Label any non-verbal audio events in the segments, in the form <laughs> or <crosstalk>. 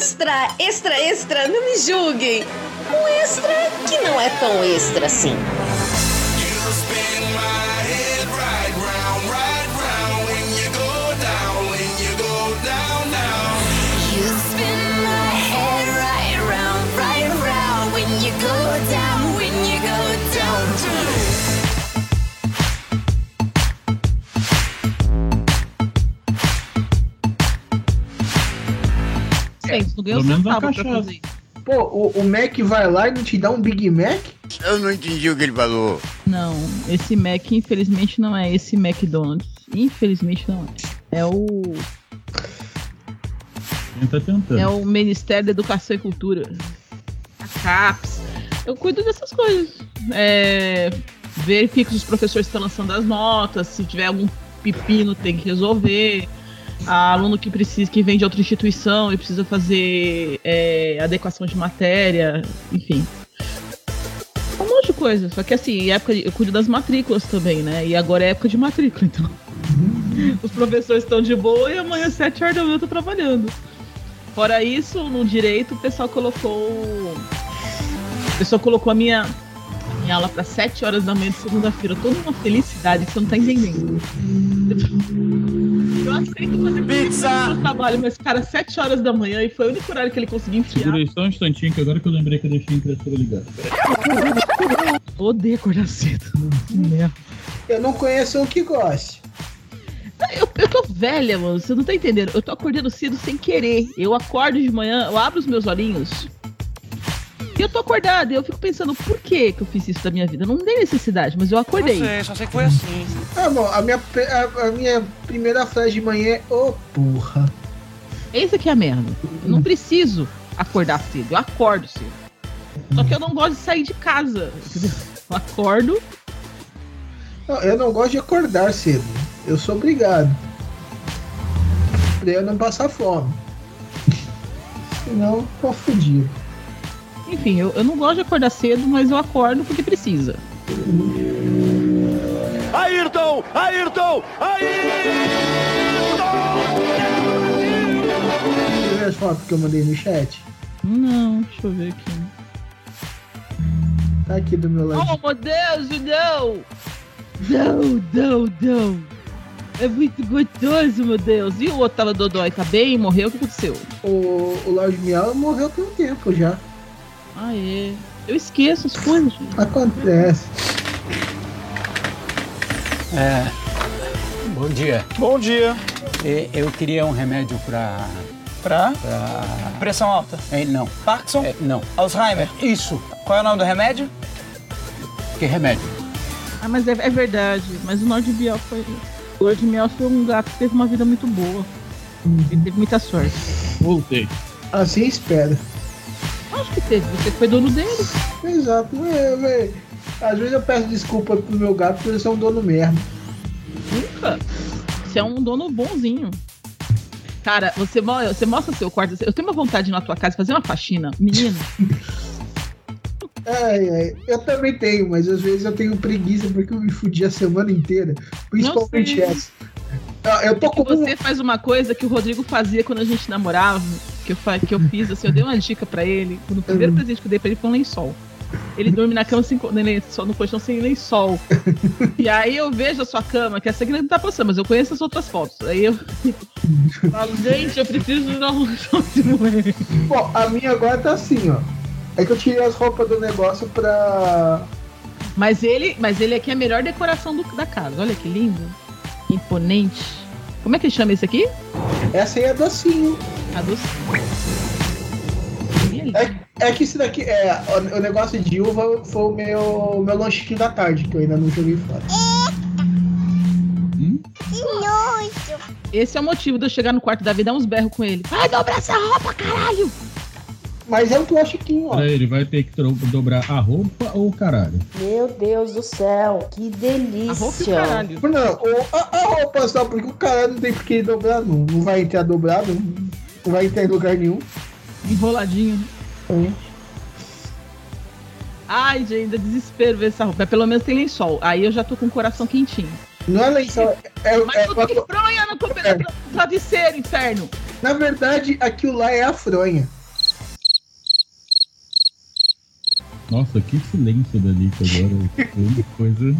extra, extra, extra, não me julguem. Um extra que não é tão extra assim. Gente, não ganhou centavo pra fazer isso. Pô, o, o Mac vai lá e não te dá um Big Mac? Eu não entendi o que ele falou. Não, esse Mac, infelizmente, não é esse McDonald's. Infelizmente, não é. É o, Quem tá tentando. é o Ministério da Educação e Cultura. A CAPES. Eu cuido dessas coisas. É, verifico se os professores estão lançando as notas, se tiver algum pepino, tem que resolver. Aluno que precisa, que vem de outra instituição e precisa fazer é, adequação de matéria, enfim. Um monte de coisa. Só que assim, época de- eu cuido das matrículas também, né? E agora é época de matrícula, então. <laughs> Os professores estão de boa e amanhã, às 7 horas da manhã, eu tô trabalhando. Fora isso, no direito, o pessoal colocou. O pessoal colocou a minha, minha aula para 7 horas da manhã de segunda-feira. Toda uma felicidade que você não tá entendendo. Eu aceito fazer pizza no trabalho, mas, cara, 7 horas da manhã e foi o único horário que ele conseguiu enfiar. Segura aí só um instantinho, que agora que eu lembrei que eu deixei a impressora ligada. Odeio acordar cedo. Merda. Eu não conheço um que goste. Eu, eu tô velha, mano. Você não tá entendendo. Eu tô acordando cedo sem querer. Eu acordo de manhã, eu abro os meus olhinhos. E eu tô acordada. E eu fico pensando, por que que eu fiz isso da minha vida? Não tem necessidade, mas eu acordei. só sei que foi assim. Ah, bom, a minha, a, a minha primeira frase de manhã é: Ô porra. Esse aqui é a merda. Eu não preciso acordar cedo. Eu acordo cedo. Só que eu não gosto de sair de casa. Entendeu? Eu acordo. Não, eu não gosto de acordar cedo. Eu sou obrigado. Pra eu não passar fome. Senão, tô fudido. Enfim, eu, eu não gosto de acordar cedo, mas eu acordo porque precisa. Ayrton! Ayrton! Você viu as fotos que eu mandei no chat? Não, deixa eu ver aqui. Tá aqui do meu lado. Oh, meu Deus, não! Não, não, não. É muito gostoso, meu Deus. E o outro tava dodói, tá bem? Morreu? O que aconteceu? O, o Lorde Miau morreu tem um tempo já. Ah, é. Eu esqueço as coisas. gente. Acontece. É, bom dia. Bom dia. Eu queria um remédio pra. Pra? pra... Pressão alta. É, não. Parkinson? É, não. Alzheimer? Isso. Qual é o nome do remédio? Que remédio? Ah, mas é, é verdade. Mas o Lord Biel foi. O Lord Biel foi um gato que teve uma vida muito boa. Ele teve muita sorte. Voltei. Assim espera. Acho que teve. Você foi dono dele. Exato. Às vezes eu peço desculpa pro meu gato porque eles são dono merda. Nunca. Você é um dono bonzinho. Cara, você, você mostra seu quarto. Eu tenho uma vontade de ir na tua casa fazer uma faxina. Menino. Ai, ai. Eu também tenho, mas às vezes eu tenho preguiça porque eu me fudi a semana inteira. Principalmente essa. Ah, Eu tô que com você faz uma coisa que o Rodrigo fazia quando a gente namorava, que eu, que eu fiz, assim, eu dei uma dica pra ele. O primeiro presente que eu dei pra ele foi um lençol. Ele dorme na cama sem lençol, no colchão sem lençol. e aí eu vejo a sua cama, que essa aqui não tá passando, mas eu conheço as outras fotos. Aí eu <laughs> falo, gente, eu preciso dar um lençol de moleque. Bom, a minha agora tá assim, ó. É que eu tirei as roupas do negócio pra. Mas ele, mas ele aqui é a melhor decoração do- da casa. Olha que lindo. Imponente. Como é que chama esse aqui? Essa aí é docinho. A doce. É, é que isso daqui. É, o, o negócio de uva foi o meu, meu lanchinho da tarde, que eu ainda não joguei fora. Esse é o motivo de eu chegar no quarto da vida e dar uns berros com ele. Vai dobrar essa roupa, caralho! Mas é um plastiquinho, ó. Peraí, ele vai ter que dobrar a roupa ou o caralho? Meu Deus do céu, que delícia. Não, o- a, a roupa só, porque o cara não tem por que dobrar, não. Não vai entrar dobrado, não, não vai entrar em lugar nenhum. Enroladinho. né? Ai, gente, dá desespero ver essa roupa. Mas pelo menos tem lençol. Aí eu já tô com o coração quentinho. Não é lençol, é, Mas é eu tô fronha no do travesseiro, inferno. Na verdade, aquilo lá é a fronha. Nossa, que silêncio da Lica agora. Foi uma coisa.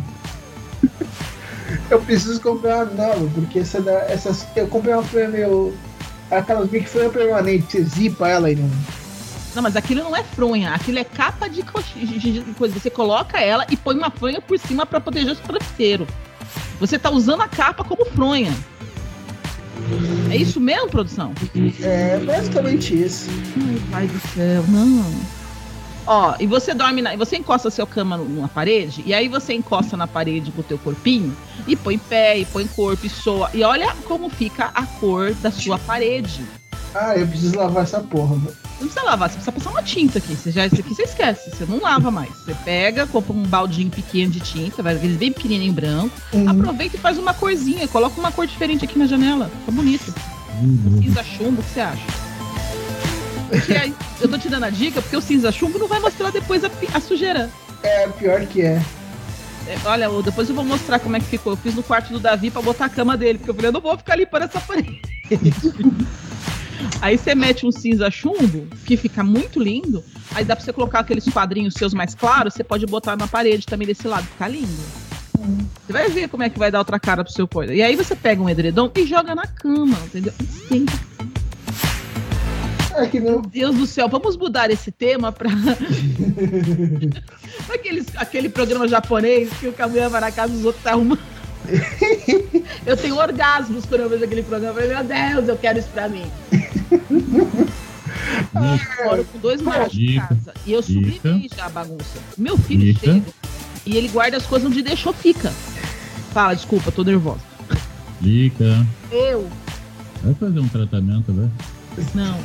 Eu preciso comprar uma nova, porque essa da, essas. Eu comprei uma fronha meu. Aquelas Big Fronha permanente, você zipa ela e não. Não, mas aquilo não é fronha, aquilo é capa de, coisa. Você coloca ela e põe uma fronha por cima pra proteger o travesseiro. Você tá usando a capa como fronha. É isso mesmo, produção? É basicamente isso. Ai, pai do céu, não. Ó, e você dorme na. e Você encosta seu cama no- numa parede, e aí você encosta na parede com o teu corpinho, e põe pé, e põe corpo, e soa. E olha como fica a cor da sua parede. Ah, eu preciso lavar essa porra. mano. Não precisa lavar, você precisa passar uma tinta aqui. Você já, isso aqui você esquece, você não lava mais. Você pega, compra um baldinho pequeno de tinta, vai aqueles bem pequenininho branco, Uhum. aproveita e faz uma corzinha, coloca uma cor diferente aqui na janela. Fica bonito. Cinza chumbo, o que você acha? Porque aí, eu tô te dando a dica porque o cinza chumbo não vai mostrar depois a, a sujeira. É, pior que é. É, Olha, depois eu vou mostrar como é que ficou. Eu fiz no quarto do Davi pra botar a cama dele, porque eu falei, eu não vou ficar limpando essa parede. <laughs> Aí você mete um cinza chumbo, que fica muito lindo. Aí dá pra você colocar aqueles quadrinhos seus mais claros, você pode botar na parede também desse lado, fica lindo. Você vai ver como é que vai dar outra cara pro seu coisa. E aí você pega um edredom e joga na cama, entendeu? Sim. É que não. Meu Deus do céu, vamos mudar esse tema pra. <laughs> Aqueles, aquele programa japonês que o Kamuya vai na casa dos outros tá arrumando. <laughs> Eu tenho orgasmos quando eu vejo aquele programa. Eu falei, meu Deus, eu quero isso pra mim. <laughs> Eu moro com dois machos em casa. E eu sublimei já a bagunça. Meu filho Dica. chega e ele guarda as coisas onde deixou, fica. Fala, desculpa, tô nervosa. Dica. Eu? Vai fazer um tratamento, velho. Não.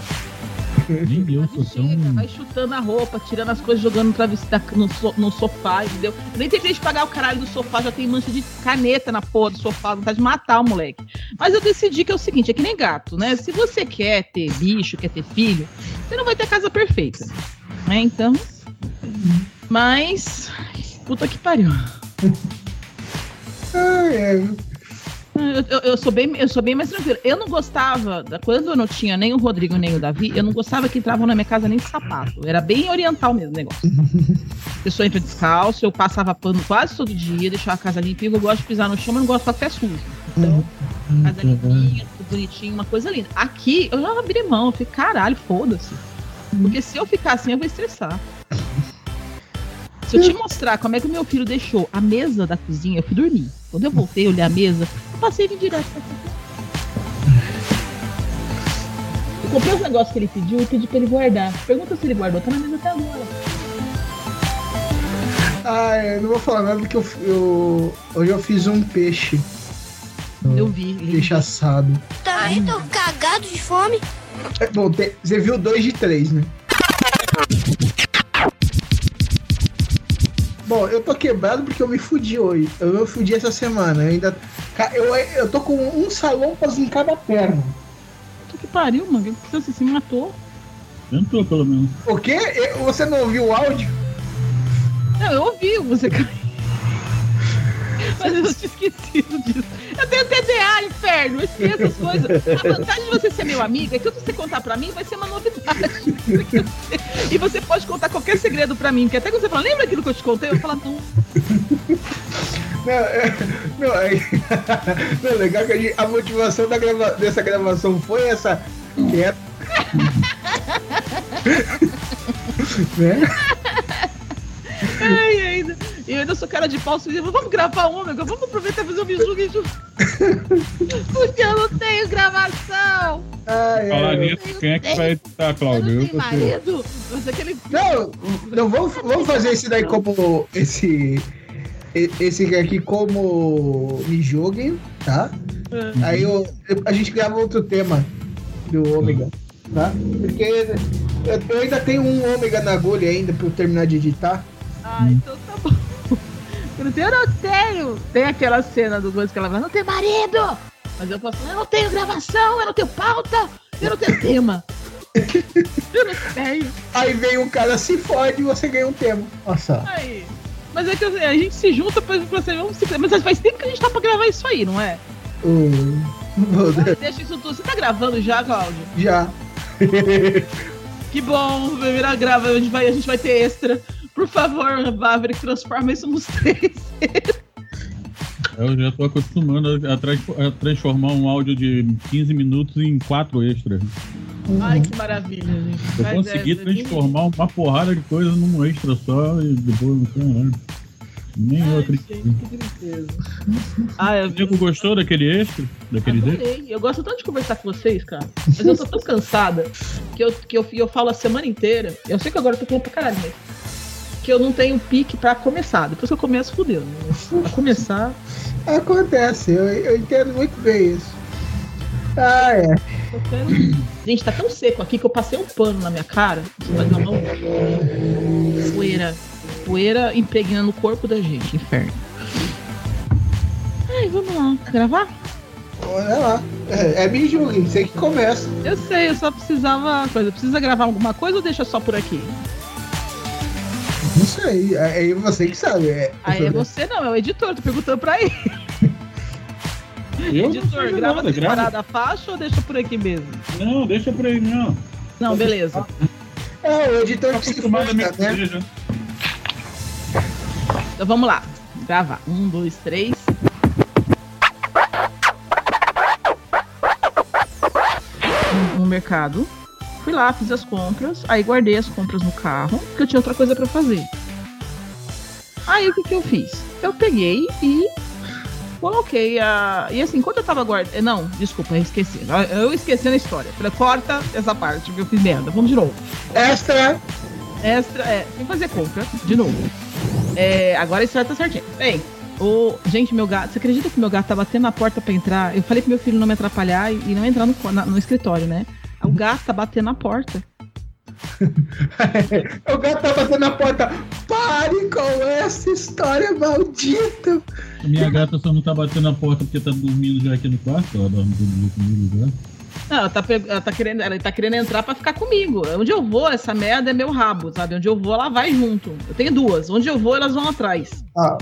<laughs> Nem eu sou tão. Chega, vai chutando a roupa, tirando as coisas, jogando no, travesse- da- no, so- no sofá, entendeu? Eu nem terminei de pagar o caralho do sofá, já tem mancha de caneta na porra do sofá, vontade de matar o moleque. Mas eu decidi que é o seguinte, é que nem gato, né? Se você quer ter bicho, quer ter filho, você não vai ter a casa perfeita. Né? Então. Mas. Puta que pariu. <laughs> Ai, é. Eu, eu- eu sou bem, eu sou bem mais tranquila. Eu não gostava, quando eu não tinha nem o Rodrigo nem o Davi, eu não gostava que entravam na minha casa nem sapato. Era bem oriental mesmo o negócio. A pessoa entra descalço, eu passava pano quase todo dia, deixava a casa limpinha, eu gosto de pisar no chão, mas não gosto de ficar sujo. Então, casa limpinha, tudo bonitinho, uma coisa linda. Aqui, eu já abri mão, eu falei, caralho, foda-se. Porque se eu ficar assim, eu vou estressar. Se eu te mostrar como é que o meu filho deixou a mesa da cozinha, eu fui dormir. Quando eu voltei, olhei a mesa, eu passei e vim direto pra cá. Eu comprei os negócios que ele pediu e pedi pra ele guardar. Pergunta se ele guardou, tá na mesa até agora. Ah, eu não vou falar nada porque eu, eu- hoje eu fiz um peixe. Eu vi. lindo. Peixe assado. Também tô cagado de fome. É, bom, você viu dois de três, né? Bom, eu tô quebrado porque eu me fudi hoje. Eu me fudi essa semana. Eu ainda. Eu, eu tô com um salompas em cada perna. Puta que pariu, mano. Você se matou. Tentou, pelo menos. O quê? Você não ouviu o áudio? Não, eu ouvi você cair. Mas eu tinha esquecido disso. Eu tenho TDA, inferno, eu esqueço as coisas. A vantagem de você ser meu amigo é que tudo que você contar pra mim vai ser uma novidade. <laughs> E você pode contar qualquer segredo pra mim, porque até quando você fala, lembra aquilo que eu te contei? Eu falo, não. Não, é, não, é, <laughs> não, é legal que a, gente- a motivação da grava- dessa gravação foi essa. Que é, <laughs> né? Ai, ainda. E eu ainda sou cara de pau, sujo. vamos gravar um, ômega, vamos aproveitar e fazer um junto. <laughs> Porque eu não tenho gravação. Ai, Falar nisso, quem é que vai editar, Claudio? Eu Tem você. marido. Mas aquele. Não, não vamos, vamos fazer esse daí como. Esse. Esse aqui como me joguem, tá? Aí eu, a gente grava outro tema do ômega, tá? Porque eu, eu ainda tenho um ômega na agulha ainda pra eu terminar de editar. Ah, então tá. Eu não tenho, eu não tenho. Tem aquela cena do coisa que ela fala, não tem marido. Mas eu posso, eu não tenho gravação, eu não tenho pauta, eu não tenho tema. Eu não tenho. Aí vem um cara se fode e você ganha um tema. Nossa. Aí. Mas é que a gente se junta pra, pra ser, vamos se, Mas faz tempo que a gente tá pra gravar isso aí, não é? Hum, Ah, Deixa isso tudo. Você tá gravando já, Cláudio? Já. Que bom, vai virar grava. A gente vai, a gente vai ter extra. Por favor, Maverick, transforma isso nos três. Eu já tô acostumando a, a trans- a transformar um áudio de 15 minutos em 4 extras. Ai, que maravilha, gente. Eu Mas consegui é, transformar uma porrada de coisa num extra só e depois não caralho. Nem eu acredito. Que tristeza. Ah, eu O Diego gostou daquele extra? Daquele adorei. Eu gosto tanto de conversar com vocês, cara. Mas eu tô tão cansada que eu, que eu, eu falo a semana inteira. Eu sei que agora eu tô falando pra caralho, mas. Que eu não tenho pique pra começar. Depois que eu começo, fudeu. né? Pra começar. Acontece, eu, eu entendo muito bem isso. Ah, é. Gente, tá tão seco aqui que eu passei um pano na minha cara. Você vai dar uma poeira. Poeira impregnando o corpo da gente. Inferno. Ai, vamos lá. Gravar? Olha lá. É, é me julguem, sei que começa. Eu sei, eu só precisava. Coisa. Precisa gravar alguma coisa ou deixa só por aqui? Não sei, é, é você que sabe. É, Aí é você não, é o editor, tô perguntando pra ele. Eu editor, faço grava nada, grava. separada a faixa ou deixa por aqui mesmo? Não, deixa pra ele, não. Não, beleza. É, o editor Tô que se acostumado a me força, né? Então vamos lá. Gravar. Um, dois, três. No- No mercado. Lá, fiz as compras. Aí guardei as compras no carro, porque eu tinha outra coisa pra fazer. Aí o que, que eu fiz? Eu peguei e coloquei a. E assim, quando eu tava guardando. Não, desculpa, eu esqueci. Eu esqueci na história. Falei, corta essa parte, que eu fiz merda. Vamos de novo. Extra. Extra, é, sem fazer compra, de novo. É, agora isso vai tá certinho. Bem, o, gente, meu gato, você acredita que meu gato tá batendo na porta pra entrar? Eu falei pro meu filho não me atrapalhar e, não entrar no, na- no escritório, né? O gato tá batendo na porta. <laughs> o gato tá batendo na porta. Pare com essa história maldita. A minha gata só não tá batendo na porta porque tá dormindo já aqui no quarto. Ela dorme todo dia comigo já. Não, ela tá, ela tá querendo, ela tá querendo entrar pra ficar comigo. Onde eu vou, essa merda é meu rabo, sabe? Onde eu vou, ela vai junto. Eu tenho duas. Onde eu vou, elas vão atrás. Ah,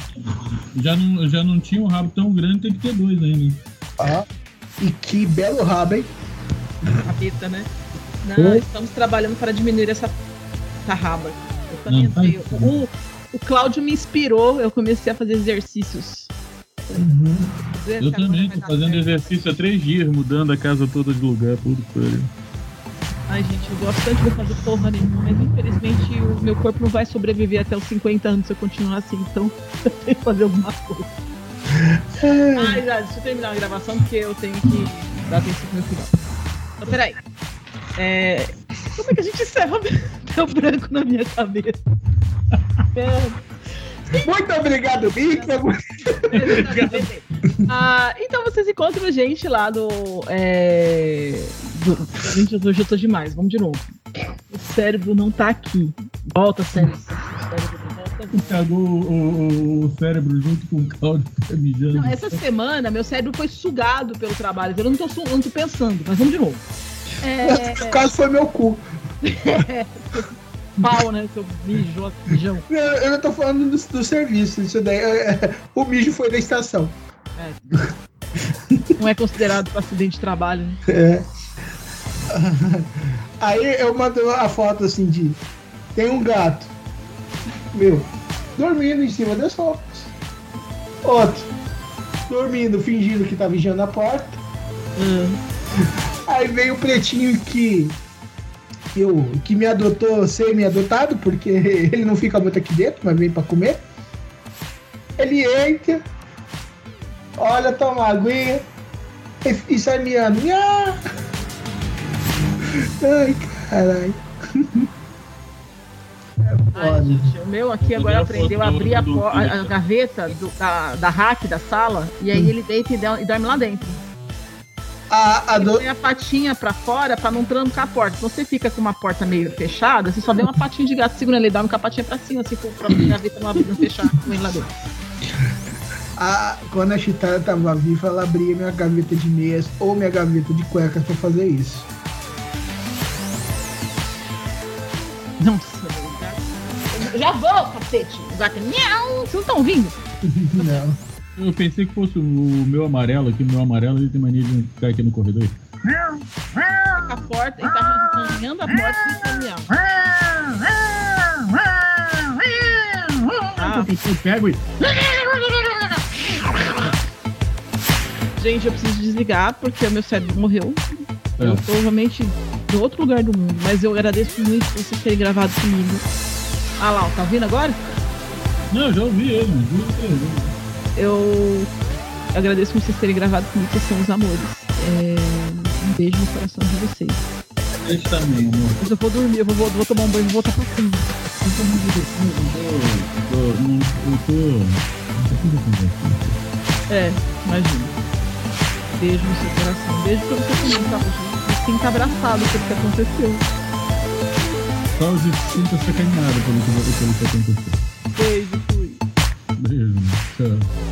Já não, já não tinha um rabo tão grande, tem que ter dois ainda. ah. E que belo rabo, hein? Capeta, né? Não, estamos trabalhando para diminuir essa, essa raba. Eu também Não, tá entrei. isso. O, o Cláudio me inspirou, eu comecei a fazer exercícios. Eu também tô fazendo exercício há três dias, mudando a casa toda de lugar, tudo por. Ai, gente, eu gosto tanto de fazer porra nenhuma, mas infelizmente o meu corpo não vai sobreviver até os 50 anos se eu continuar assim, então <laughs> eu tenho que fazer alguma coisa. <laughs> Ai, já, deixa eu terminar a gravação porque eu tenho que dar atenção pro meu filho. Então, peraí. É, como é que a gente encerra? <laughs> Deu branco na minha cabeça. É, Muito obrigado, Mica. <laughs> Ah, então vocês encontram a gente lá do. É... do... Gente, hoje eu tô demais. Vamos de novo. O cérebro não tá aqui. Volta, cérebro. O cérebro. Cagou o, o- o cérebro junto com o caldo <laughs> tá mijando. Não, essa semana meu cérebro foi sugado pelo trabalho. Eu não tô, eu não tô pensando, mas vamos de novo. É... No caso foi meu cu. <laughs> Pau, né? Seu mijo, mijão. <laughs> Eu, eu não tô falando do, do serviço. Isso daí, é- é- o mijo foi da estação. Não é considerado para acidente de trabalho, né? É. Aí eu mando a foto assim de. Tem um gato. Meu, dormindo em cima das roupas. Outro. Dormindo, fingindo que tá vigiando a porta. Aí veio o pretinho que. Eu, que me adotou semi-adotado, porque <laughs> ele não fica muito aqui dentro, mas vem pra comer. Ele entra, olha, toma uma aguinha e, e sai miando. <laughs> Ai, caralho. Ai, gente, o meu aqui agora aprendeu a abrir a, do- a- a gaveta do- da, da rack da sala e aí ele deita e, dá- e dorme lá dentro. A, a do... põe a patinha pra fora pra não trancar a porta. Se você fica com uma porta meio fechada, você só vê uma patinha de gato segurando ele, dorme com a patinha pra cima, assim, pra a gaveta não abrir, não fechar com ele lá dentro. a, quando a Chitara tava viva, ela abria minha gaveta de meias ou minha gaveta de cuecas pra fazer isso. Nossa, Já vou, cacete! O gato, miau! Vocês não estão ouvindo? Não. Eu pensei que fosse o meu amarelo aqui, o meu amarelo, ele tem mania de ficar aqui no corredor. Fica forte, ele tá arranhando a porta do caminhão. Ah, Eu pego e. gente, eu preciso desligar porque o meu cérebro morreu. É. Eu tô realmente em outro lugar do mundo, mas eu agradeço muito vocês terem gravado comigo. Ah lá, tá ouvindo agora? Não, eu já ouvi ele, que eu- Eu agradeço por vocês terem gravado comigo, vocês são os amores. É, Um beijo no coração de vocês. Esse também, amor. Mas eu vou dormir, eu vou, vou, tomar um banho vou voltar pra cama. Eu tô muito divertido, eu tô. Eu eu tô. eu É, imagina. Beijo no seu coração. Beijo pra você também, tá? Você tem que estar abraçado pelo que aconteceu. Só se sinta sacaneado pelo que, pelo que aconteceu. Beijo, fui. Beijo, tchau.